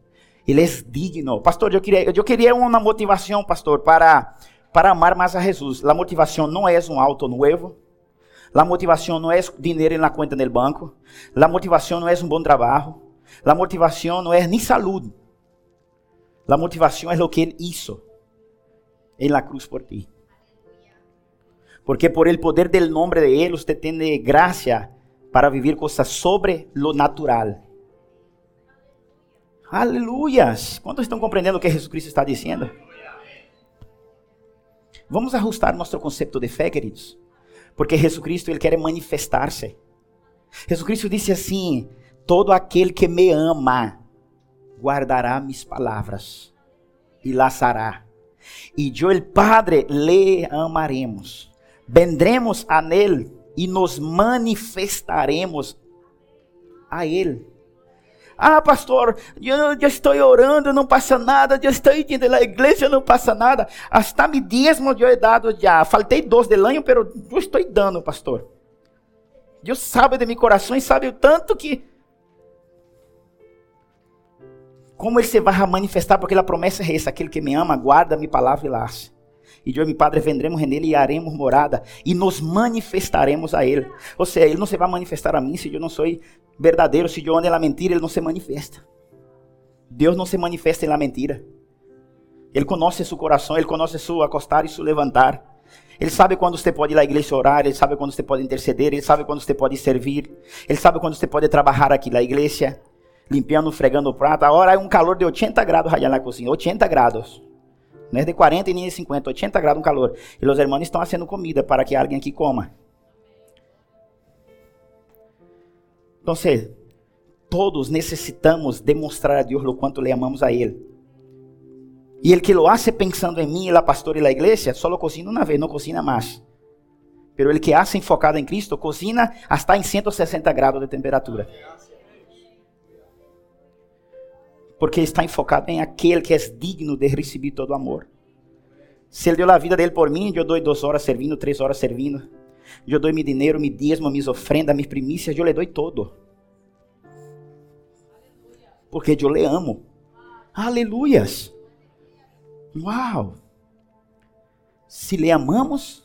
Ele é digno. Pastor, eu queria, eu queria uma motivação, pastor, para para amar mais a Jesus. A motivação não é um auto novo. A motivação não é dinheiro na conta do banco. A motivação não é um bom trabalho. A motivação não é nem saúde. A motivação é o que Ele hizo em la cruz por ti. Porque por el poder del nombre de Él, usted tiene gracia para vivir cosas sobre lo natural. Aleluias. ¿Cuántos estão compreendendo o que Jesus Cristo está dizendo? Vamos ajustar nosso conceito de fé, queridos. Porque Jesus Cristo, Ele quer manifestar-se. Jesus Cristo disse assim: Todo aquele que me ama, guardará mis palavras e laçará. E eu, o Padre, le amaremos vendremos a Él e nos manifestaremos a Ele. Ah, pastor, eu, eu estou orando, não passa nada. Eu estou indo na igreja, não passa nada. Hasta mi diezmo eu he dado já. Faltei dois de año, pero eu estou dando, pastor. Deus sabe de meu coração e sabe o tanto que. Como ele se vai manifestar, porque a promessa é essa: aquele que me ama, guarda minha palavra e laça. E eu e meu Padre vendremos nele e haremos morada e nos manifestaremos a ele. Ou seja, ele não se vai manifestar a mim se eu não sou verdadeiro, se eu ando na mentira, ele não se manifesta. Deus não se manifesta na mentira. Ele conhece seu coração, ele conhece seu acostar e seu levantar. Ele sabe quando você pode ir à igreja orar, ele sabe quando você pode interceder, ele sabe quando você pode servir, ele sabe quando você pode trabalhar aqui na igreja, limpando, fregando o prato. Agora é um calor de 80 graus allá na cozinha, 80 graus. Não é de 40 e nem de 50, 80 graus um calor. E os irmãos estão fazendo comida para que alguém aqui coma. Então, todos necessitamos demonstrar a Deus o quanto le amamos a Ele. E ele que lo hace pensando em mim, la pastor e la iglesia, só cocina uma vez, não cocina mais. Pero ele que hace enfocado em Cristo, cocina hasta em 160 graus de temperatura. Porque está enfocado em aquele que é digno de receber todo o amor. Se ele deu a vida dele por mim, eu dou duas horas servindo, três horas servindo. Eu dou meu dinheiro, meu dízimo, minhas ofrendas, minhas primícias, eu lhe dou todo. Porque eu lhe amo. Aleluias. Uau. Se lhe amamos,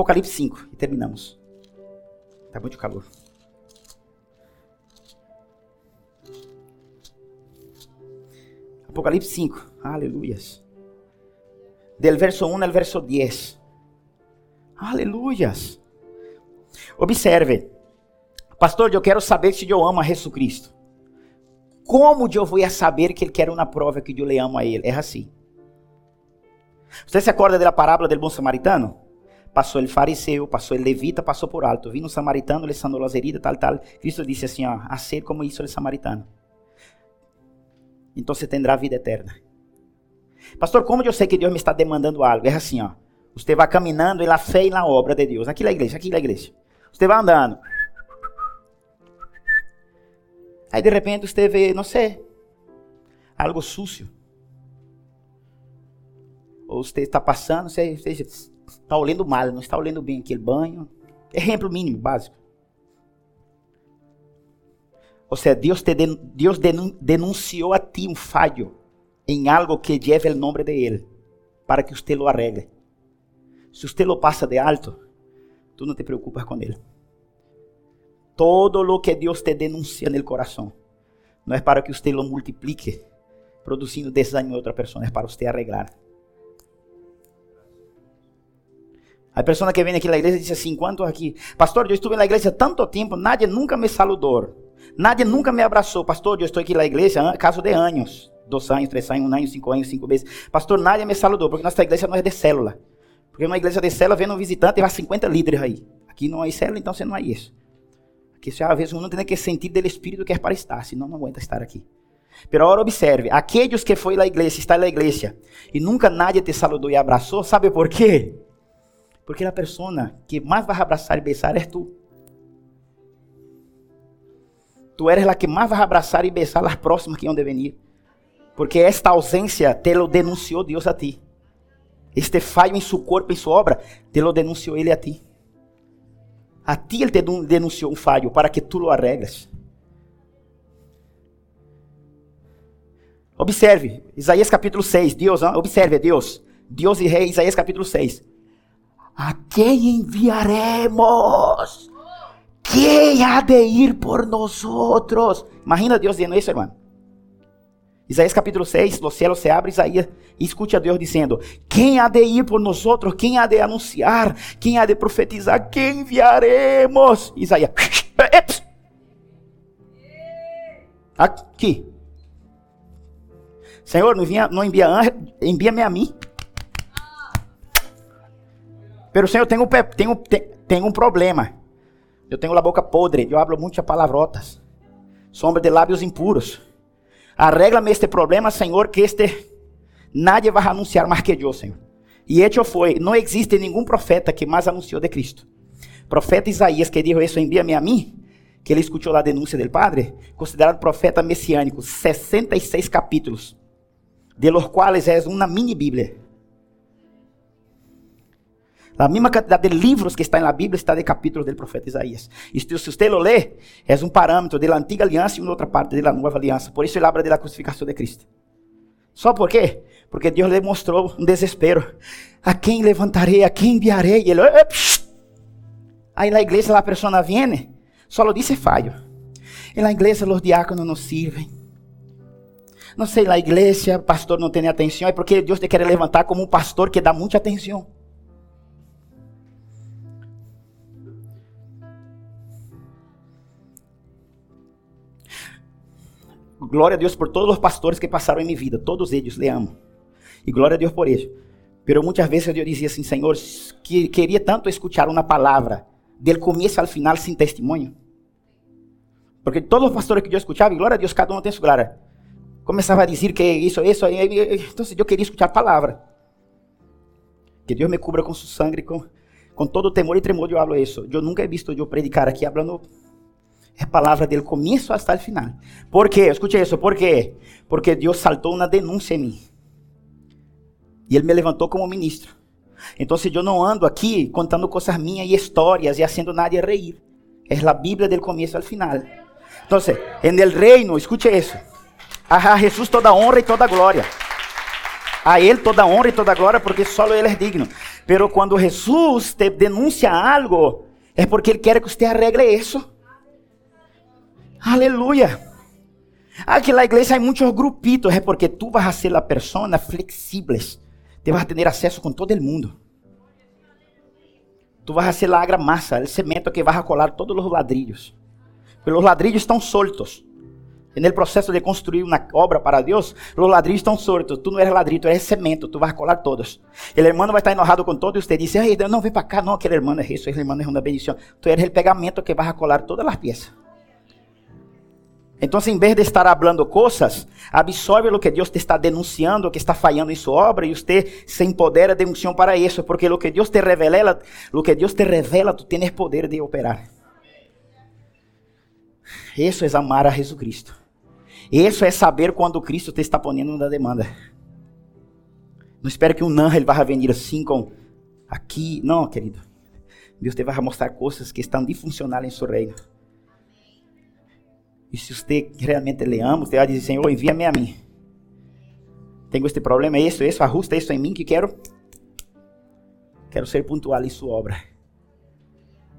Apocalipse 5, e terminamos. Tá muito calor. Apocalipse 5, aleluias. Del verso 1 al verso 10. Aleluias. Observe, pastor, eu quero saber se eu amo a Jesus Cristo. Como eu vou saber que ele quer uma prova que eu le amo a ele? É assim. Você se acorda da parábola do bom samaritano? Passou ele fariseu, passou ele levita, passou por alto. Vindo um samaritano, ele sanou as heridas, tal, tal. Cristo disse assim, ó, a ser como isso ele samaritano. Então você terá vida eterna. Pastor, como eu sei que Deus me está demandando algo? É assim, ó. Você vai caminhando na fé e na obra de Deus. Aqui na igreja, aqui na igreja. Você vai andando. Aí de repente você vê, não sei, algo sucio. Ou você está passando, você, você Está olhando mal, não está olhando bem aquele banho. Exemplo mínimo, básico. Ou seja, Deus, te Deus denunciou a ti um falho em algo que lleva o nome de Ele. para que você lo arregle. Se você lo passa de alto, tu não te preocupas com ele. Todo lo que Deus te denuncia no coração não é para que você lo multiplique, produzindo desânimo em outra pessoa, é para você arreglar. A pessoa que vem aqui na igreja diz assim: quanto aqui, pastor, eu estive na igreja tanto tempo, nadie nunca me saludou, nadie nunca me abraçou. Pastor, eu estou aqui na igreja caso de anos, dois anos, três anos, um ano, cinco anos, cinco meses. Pastor, nadie me saludou, porque nossa igreja não é de célula. Porque uma igreja de célula vem um visitante vai 50 líderes aí. Aqui não é célula, então você não é isso. Você, às vezes uno tem que sentir do Espírito que é para estar, senão não aguenta estar aqui. Pero agora observe, aqueles que foi na igreja, está na igreja, e nunca nadie te saludou e abraçou, sabe por quê? Porque a pessoa que mais vai abraçar e besar é tu. Tu eres a que mais vai abraçar e besar as próximas que vão venir. Porque esta ausência te lo denunciou Deus a ti. Este falho em seu corpo, em sua obra, te lo denunciou ele a ti. A ti ele te denunciou um falho para que tu lo arregles. Observe, Isaías capítulo 6, Deus, observe, Deus, Deus e Rei, Isaías capítulo 6. ¿A quem enviaremos? Quem há de ir por nós? Imagina Deus dizendo isso, irmão. Isaías capítulo 6, os céus se abrem, Isaías escute a Deus dizendo: Quem há de ir por nós? Quem há de anunciar? Quem há de profetizar? Quem enviaremos? Isaías. Aqui. Senhor, não, envia, não envia, envia-me a mim. Pero Senhor, tenho, tenho, tenho um problema. Eu tenho a boca podre, eu hablo muitas palavrotas. Sombra de lábios impuros. Arregla-me este problema, Senhor, que este nadie vai anunciar mais que eu, Senhor. E hecho foi, não existe nenhum profeta que mais anunciou de Cristo. Profeta Isaías que disse isso, envia-me a mim, que ele escutou a denúncia do Padre, considerado profeta messiânico, 66 capítulos, de los quais é uma mini Bíblia. A mesma quantidade de livros que está na Bíblia está de capítulos do profeta Isaías. E se você lo é um parâmetro da antiga aliança e uma outra parte da nova aliança. Por isso ele habla da crucificação de Cristo. Só por quê? Porque Deus lhe mostrou um desespero. A quem levantarei? A quem enviarei? E ele, aí na igreja a pessoa vem, só lo dice falho. E na igreja os diáconos não servem. Não sei, na igreja, pastor não tem atenção, é porque Deus te quer levantar como um pastor que dá muita atenção. Glória a Deus por todos os pastores que passaram em minha vida. Todos eles, le amo. E glória a Deus por isso. Pero muitas vezes eu dizia assim, Senhor, que queria tanto escutar uma palavra del começo ao final sem testemunho. Porque todos os pastores que eu escutava, e glória a Deus, cada um tem sua glória. Começava a dizer que isso, isso, então eu queria escutar a palavra. Que Deus me cubra com seu sangue, com, com todo temor e tremor eu hablo isso. Eu nunca he visto eu predicar aqui falando é palavra del começo hasta o final. ¿Por quê? Escute isso. ¿Por quê? Porque Deus saltou uma denúncia em mim. E Ele me levantou como ministro. Então, se eu não ando aqui contando coisas minhas e histórias e fazendo nadie reír. É a Bíblia del começo ao final. Então, en el reino, escute isso. A Jesus toda honra e toda glória. A Ele toda honra e toda glória, porque só Ele é digno. Pero quando Jesus te denuncia algo, é porque Ele quer que você arregle isso. Aleluya. Aquí en la iglesia hay muchos grupitos, es porque tú vas a ser la persona flexibles. Te vas a tener acceso con todo el mundo. Tú vas a ser la massa, el cemento que vas a colar todos los ladrillos. Porque los ladrillos estão soltos. En el proceso de construir uma obra para Deus, os ladrillos estão soltos. Tu não eres ladrillo, tu eres cemento, tu vas a colar todos. El hermano vai estar enojado com todo e você diz: Ei, não, vem para cá, não, aquele hermano é isso, aquele hermano é uma bendição. Tu eres o pegamento que vas a colar todas as peças. Então, em vez de estar falando coisas, absorve o que Deus te está denunciando, o que está falhando em sua obra, e você se empodera de unção para isso, porque o que Deus te revela, o que Deus te revela, tu tens poder de operar. Isso é amar a Jesus Cristo. Isso é saber quando Cristo te está ponendo na demanda. Não espere que um não ele vá vir assim com aqui, não, querido. Deus te vai mostrar coisas que estão disfuncionais em seu reino. E se você realmente le ama, você vai dizer, Senhor, envia-me a mim. Tenho este problema, isso, isso, ajusta isso em mim que quero. Quero ser pontual em sua obra.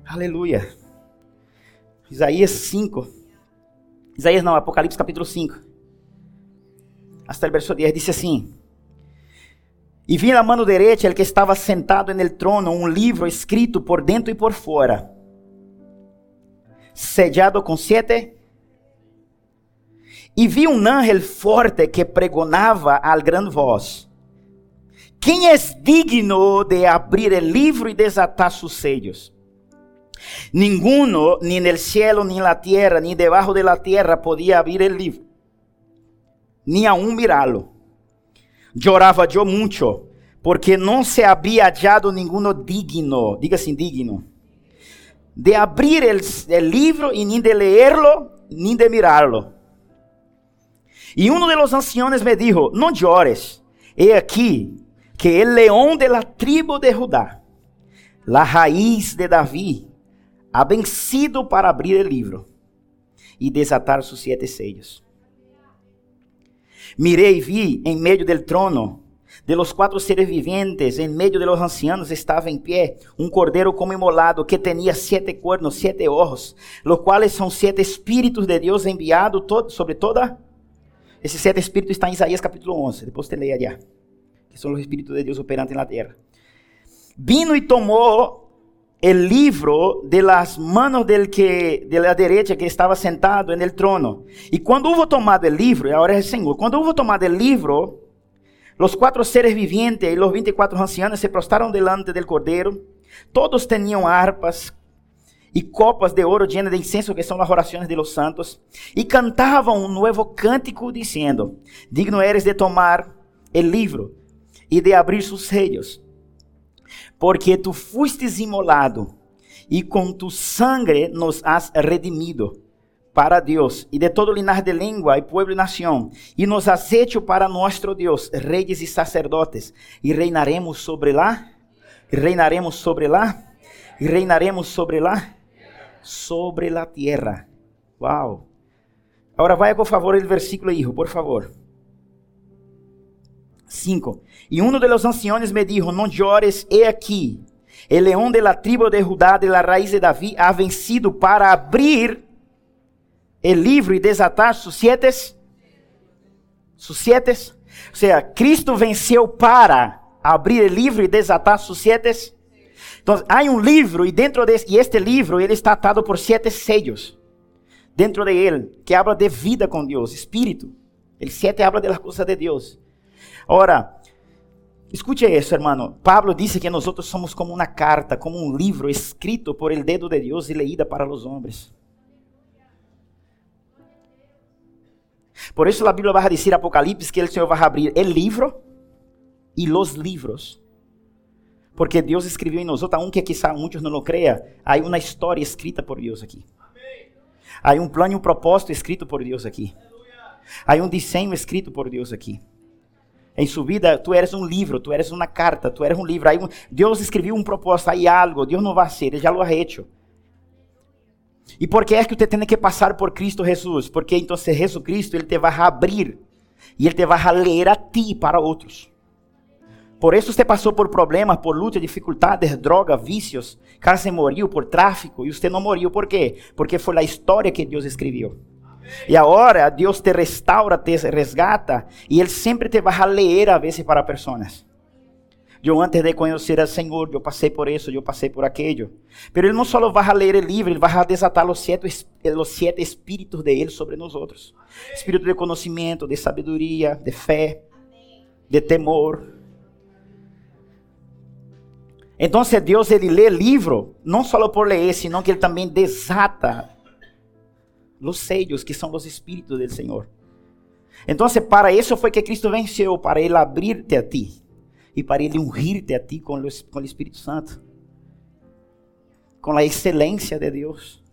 Aleluia. Isaías 5. Isaías não, Apocalipse capítulo 5. Hasta el verso 10 dice assim: E vi na mão direita el que estava sentado en el trono um livro escrito por dentro e por fora, sellado com sete e vi um ángel forte que pregonava al gran voz: Quem é digno de abrir o livro e desatar seus sellos? Ninguno, ni en el cielo, ni en la tierra, ni debajo de la tierra podía abrir el libro, ni aún mirarlo. Lloraba yo mucho, porque no se había hallado ninguno digno, diga assim, digno, de abrir el, el y ni de leerlo, ni de mirarlo. Y uno de los ancianos me dijo, no llores, he aquí que el león de la tribu de Judá, la raíz de David, ha vencido para abrir el libro y desatar sus siete sellos. Mirei e vi em meio del trono de los quatro seres vivientes, em meio de los ancianos, estava em pé um cordeiro como imolado que tinha sete cuernos, sete ojos, los quais são sete espíritos de Deus enviados sobre toda. Esses sete espíritos está em Isaías capítulo 11, depois te leia allá, que são os espíritos de Deus operantes na terra. Vino e tomou el libro de las manos del que de la derecha que estaba sentado en el trono. Y cuando hubo tomado el libro, y ahora es el Señor, cuando hubo tomado el libro, los cuatro seres vivientes y los 24 ancianos se prostraron delante del Cordero. Todos tenían arpas y copas de oro llenas de incenso, que son las oraciones de los santos, y cantaban un nuevo cántico diciendo, digno eres de tomar el libro y de abrir sus sellos porque tu fustes imolado e com tu sangre nos has redimido para Deus e de todo linaje de língua e pueblo e nação, e nos has hecho para nosso Deus reis e sacerdotes, e reinaremos sobre lá, e reinaremos sobre lá, e reinaremos sobre lá, sobre la tierra. Uau! Agora vai por favor o versículo, hijo, por favor. 5. Y uno de los ancianos me dijo, no llores, he aquí, el león de la tribu de Judá, de la raíz de David, ha vencido para abrir el libro y desatar sus siete, sus siete. O sea, Cristo venceu para abrir el livro e desatar sus siete. Então, há um livro e dentro de e este livro ele está atado por sete sellos dentro de ele que habla de vida com Deus, espírito. El sete habla de las cosas de Deus. Ora, escute isso, hermano. Pablo disse que nós somos como uma carta, como um livro escrito por el dedo de Deus e leída para os homens. Por isso a Bíblia vai dizer Apocalipse que o Senhor vai abrir o livro e os livros. Porque Deus escreveu em nós, aunque quizá muitos não lo creia, há uma história escrita por Deus aqui. Há um plano e um propósito escrito por Deus aqui. Há um desenho escrito por Deus aqui. Em sua vida, tu eres um livro, tu eres uma carta, tu eres um livro. Aí Deus escreveu um propósito, aí algo, Deus não vai ser, ele já lo ha hecho. E por que é que você tem que passar por Cristo Jesus? Porque então Jesus Cristo, ele te vai abrir e ele te vai ler a ti para outros. Por isso você passou por problemas, por luta, dificuldades, droga, vícios. Cara, você morreu por tráfico e você não morreu. Por quê? Porque foi a história que Deus escreveu. E agora Deus te restaura, te resgata e Ele sempre te vai ler a vezes para pessoas. Eu antes de conhecer ao Senhor, eu passei por isso, eu passei por aquilo. Mas Ele não só vai ler o livro, Ele vai desatar os sete, os sete espíritos de Ele sobre nós outros. Espírito de conhecimento, de sabedoria, de fé, de temor. Então, Deus ele lê livro, não só por ler, senão que Ele também desata los sellos que são os espíritos do Senhor. Então, para isso foi que Cristo venceu, para Ele abrir-te a ti e para Ele ungir-te a ti com, o Espírito Santo, com a excelência de Deus.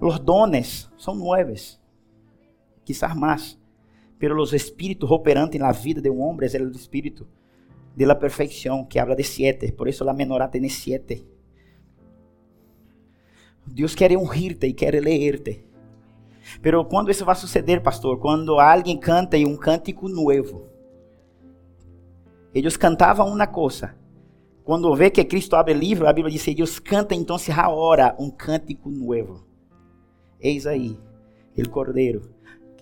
Os dones são nuevos, quizás mais, pero os espíritos operantes na vida de um homem é o espírito de la perfeição, que habla de siete, por isso a menorá tem siete. Deus quer ungir-te e quer leer-te. Pero quando isso vai suceder, pastor? Quando alguém canta um cântico novo, Eles cantavam uma coisa. Quando vê que Cristo abre o livro, a Bíblia diz: Deus canta então agora um cântico novo. Eis aí, o Cordeiro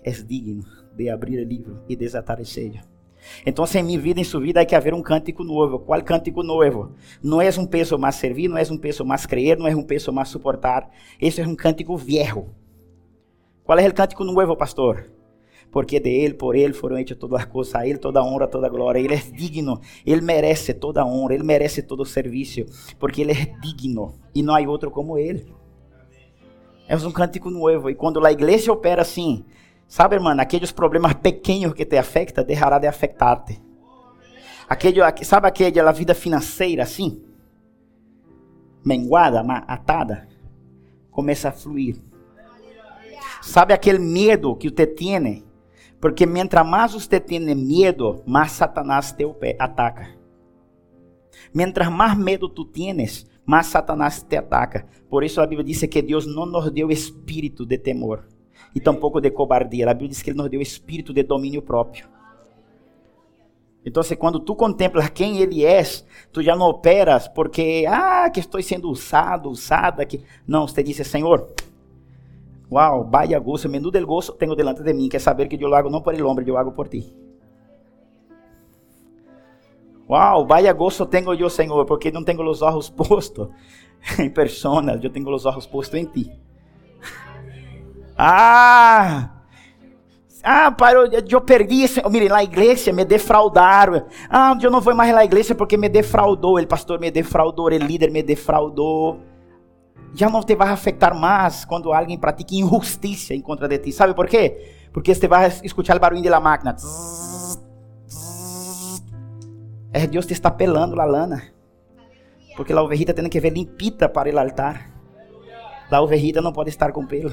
é digno de abrir o livro e desatar o sello. Então, em minha vida, em sua vida, há que haver um cântico novo. Qual cântico novo? Não é um peso mais servir, não é um peso mais crer, não é um peso mais suportar. Esse é um cântico viejo. Qual é o cântico novo, pastor? Porque de Ele, por Ele foram hechas todas as coisas, a Ele toda honra, toda glória. Ele é digno, Ele merece toda honra, Ele merece todo serviço, porque Ele é digno e não há outro como Ele. É um cântico novo. E quando a igreja opera assim, sabe, irmão, aqueles problemas pequenos que te afetam, deixará de afetar-te. Aquele, sabe aquela vida financeira assim? Menguada, atada? Começa a fluir. Sabe aquele medo que você tem? Porque mientras mais você tem medo, mais Satanás te ataca. Mientras mais medo tu tienes, mais Satanás te ataca. Por isso a Bíblia diz que Deus não nos deu espírito de temor e tampouco de cobardia. A Bíblia diz que Ele nos deu espírito de domínio próprio. Então, quando tu contemplas quem Ele é, tu já não operas porque, ah, que estou sendo usado, usada. Que... Não, você diz, Senhor, Uau, vaya gozo, menudo el gozo tengo delante de mim, quer saber que eu hago não por el hombre, eu hago por ti. Uau, vaya gozo tengo eu, Senhor, porque não tenho os olhos postos em personas, eu tenho os olhos postos em ti. Ah! Ah, pai, eu, eu perdi esse. Mire, na igreja me defraudaram. Ah, eu não vou mais na igreja porque me defraudou. O pastor me defraudou, o líder me defraudou já não te vai afetar mais quando alguém pratica injustiça em contra de ti. Sabe por quê? Porque você vai escutar o barulho da máquina. É Deus te está pelando a lana. Porque a ovelhita tem que ver limpita para o altar. A ovelhita não pode estar com pelo.